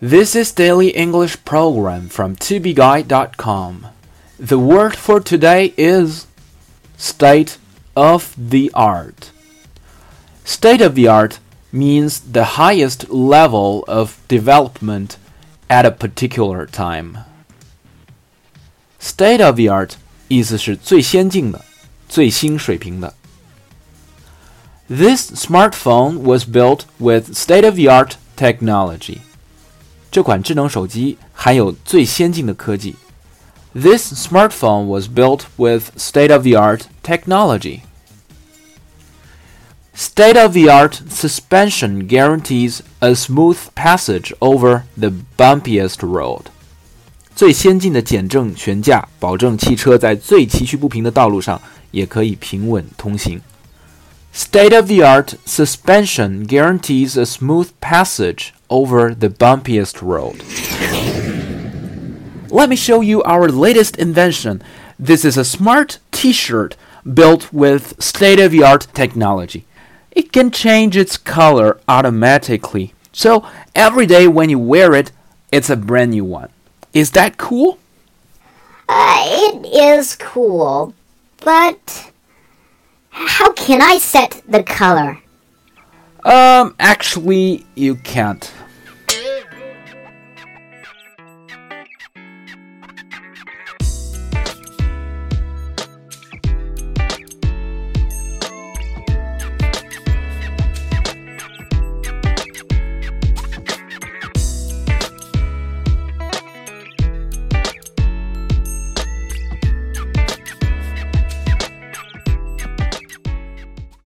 This is Daily English Program from tobeguide.com. The word for today is state of the art. State of the art means the highest level of development at a particular time. State of the art 意思是最先进的、最新水平的。This smartphone was built with state of the art technology. 这款智能手机含有最先进的科技。This smartphone was built with state-of-the-art technology. State-of-the-art suspension guarantees a smooth passage over the bumpiest road. 最先进的减震悬架保证汽车在最崎岖不平的道路上也可以平稳通行。State-of-the-art suspension guarantees a smooth passage over the bumpiest road. Let me show you our latest invention. This is a smart t-shirt built with state-of-the-art technology. It can change its color automatically. So every day when you wear it, it's a brand new one. Is that cool? Uh, it is cool, but how can I set the color? Um, actually, you can't.